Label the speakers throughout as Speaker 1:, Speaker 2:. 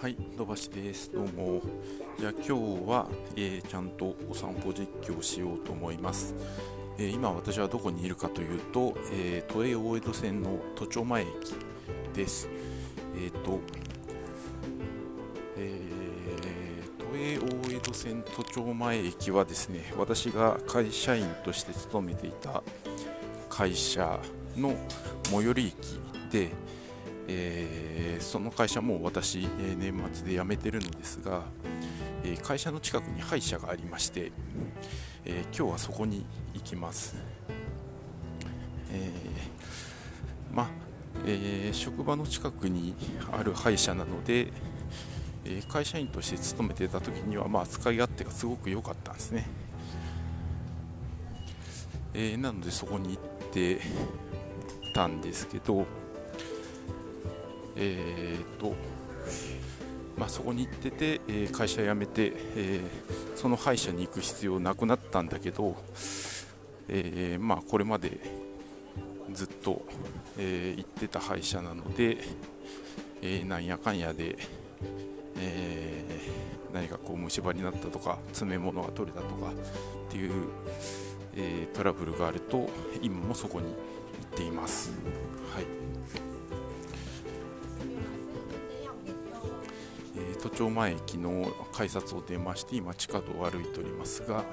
Speaker 1: はい、土橋です。どうも。じゃあ今日は、えーちゃんとお散歩実況をしようと思います。えー今私はどこにいるかというと、えー都営大江戸線の都庁前駅です。えっ、と、えー都営大江戸線都庁前駅はですね、私が会社員として勤めていた会社の最寄り駅で、えーその会社も私、え年末で辞めてるのですが、え会社の近くに歯医者がありまして、え今日はそこに行きます、えまあえ職場の近くにある歯医者なので、え会社員として勤めてた時には、まあ、使い勝手がすごく良かったんですね、えなのでそこに行ってたんですけど、えーとまあ、そこに行ってて、えー会社辞めて、えーその歯医者に行く必要なくなったんだけど、えーまあ、これまでずっと、えー行ってた歯医者なので、えなんやかんやで、え何かこう虫歯になったとか詰め物が取れたとかっていう、えトラブルがあると今もそこに行っています。はい都庁前駅の改札を出まして今地下道を歩いておりますが、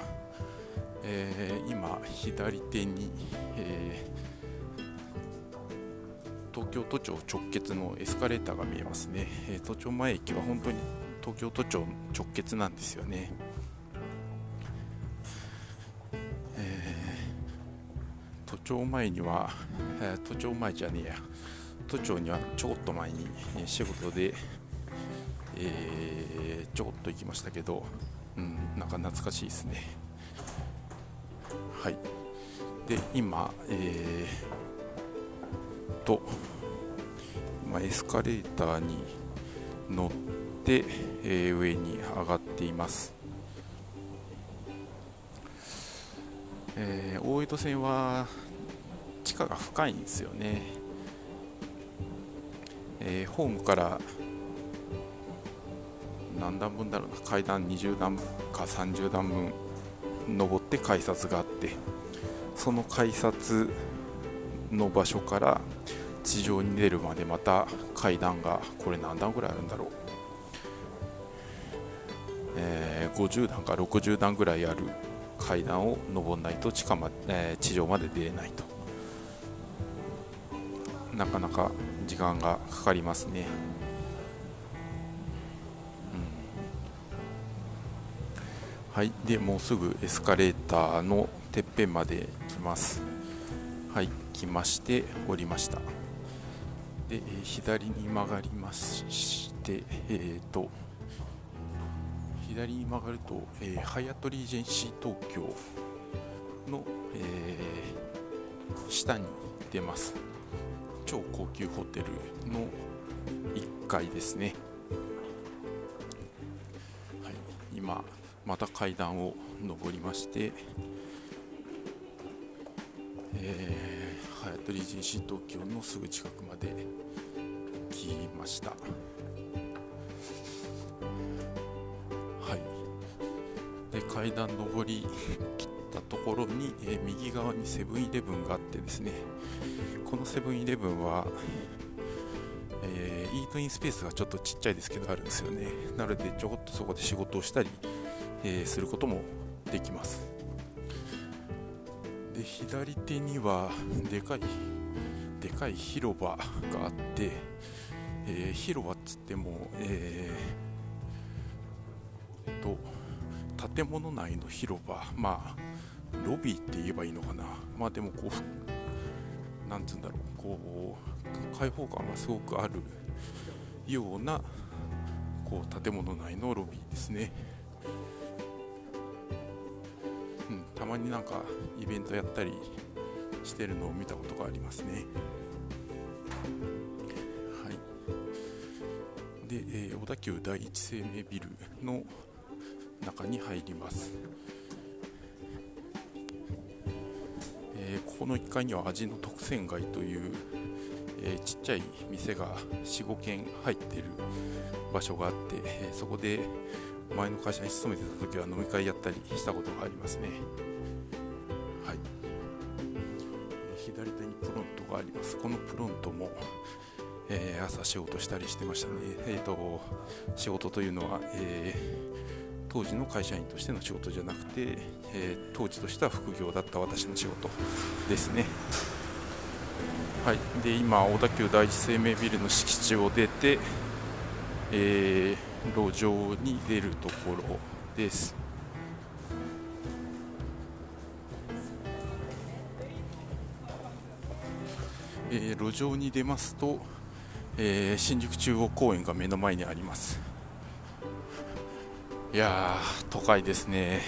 Speaker 1: えー今左手に、えー東京都庁直結のエスカレーターが見えますね、えー都庁前駅は本当に東京都庁直結なんですよね、えー都庁前には、えー都庁前じゃねえや。都庁にはちょこっと前にえー仕事で、えーちょこっと行きましたけど、うん、なんか懐かしいですね。はい。で、今、えーと、今エスカレーターに乗って、えー上に上がっています。えー大江戸線は地下が深いんですよね。えーホームから何段分だろうな階段20段か30段分登って改札があってその改札の場所から地上に出るまでまた階段がこれ何段ぐらいあるんだろう、えー50段か60段ぐらいある階段を登らないと地下ま、えー地上まで出れないとなかなか時間がかかりますね。はい、でもうすぐエスカレーターのてっぺんまで来ます。はい、来まして降りました。で、え左に曲がりまして、えー、と左に曲がると、えーハイアットリージェンシー東京の、えー下に出ます。超高級ホテルの1階ですね。はい、今また階段を上りまして、えー、ハヤトリジンシ東京のすぐ近くまで来ました。はい。で階段上り切ったところに、えー右側にセブンイレブンがあってですねこのセブンイレブンはえーイートインスペースがちょっとちっちゃいですけどあるんですよね。なのでちょこっとそこで仕事をしたり、えすることもできます。で左手にはでかいでかい広場があって、えー広場っつってもえーと建物内の広場まあロビーって言えばいいのかな。まあでもこうなんつうんだろう。こう開放感がすごくあるようなこう建物内のロビーですね、うん、たまになんかイベントやったりしてるのを見たことがありますね。はい。で、えー小田急第一生命ビルの中に入ります。えーここの1階には味の特選街という、えー、ちっちゃい店が45軒入ってる場所があって、えー、そこで前の会社に勤めてた時は飲み会やったりしたことがありますね。はい。左手にプロントがあります。このプロントも、えー、朝仕事したりしてましたね。えっ、ー、と仕事というのは、えー、当時の会社員としての仕事じゃなくて、え当時としては副業だった私の仕事ですね。はい、で今、小田急第一生命ビルの敷地を出て、えー、路上に出るところです。えー、路上に出ますと、えー、新宿中央公園が目の前にあります。いやー都会ですね。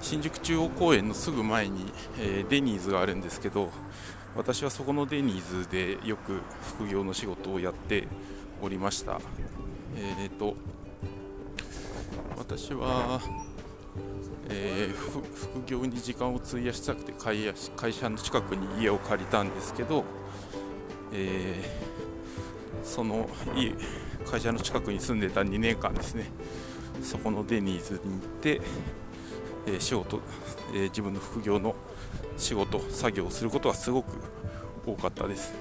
Speaker 1: 新宿中央公園のすぐ前に、えー、デニーズがあるんですけど私はそこのデニーズでよく副業の仕事をやっておりました。えっ、ー、と私は、えー、副業に時間を費やしたくて会社の近くに家を借りたんですけど、えー、その家会社の近くに住んでた2年間ですね。そこのデニーズに行ってえ仕事、え自分の副業の仕事作業をすることがすごく多かったです、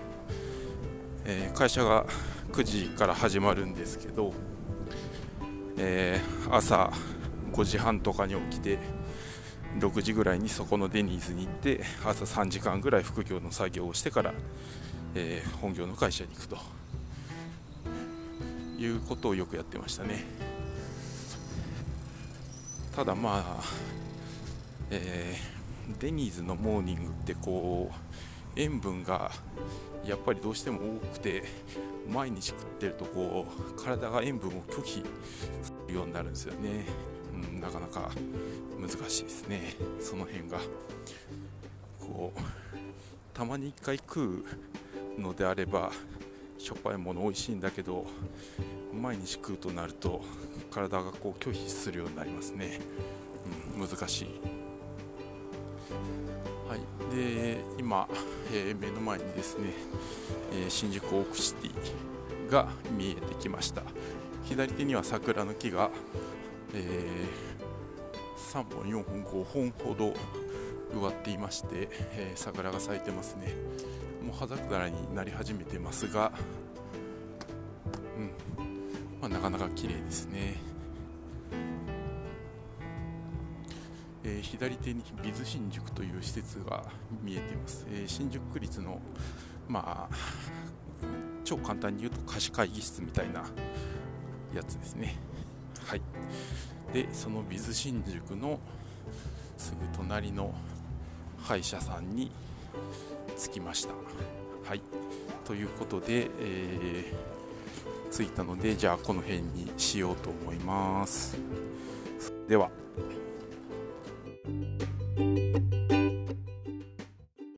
Speaker 1: え会社が9時から始まるんですけど、え朝5時半とかに起きて6時ぐらいにそこのデニーズに行って朝3時間ぐらい副業の作業をしてから、え、本業の会社に行くということをよくやってましたね。ただまあえー、デニーズのモーニングってこう塩分がやっぱりどうしても多くて毎日食ってるとこう体が塩分を拒否するようになるんですよね、うん、なかなか難しいですね。その辺が。こうたまに1回食うのであればしょっぱいもの美味しいんだけど毎日食うとなると体がこう拒否するようになりますね、うん、難しい。はい、で今、えー、目の前にですね、えー、新宿オークシティが見えてきました。左手には桜の木が、えー、3本4本5本ほど植わっていまして、え桜が咲いてますね。もう葉桜になり始めてますが、まあ、なかなか綺麗ですね。えー、左手にビズ新宿という施設が見えています、えー、新宿区立のまあ 超簡単に言うと貸し会議室みたいなやつですね。はい。でそのビズ新宿のすぐ隣の歯医者さんに着きました。はい。ということで、えー、着いたのでじゃあこの辺にしようと思います。では。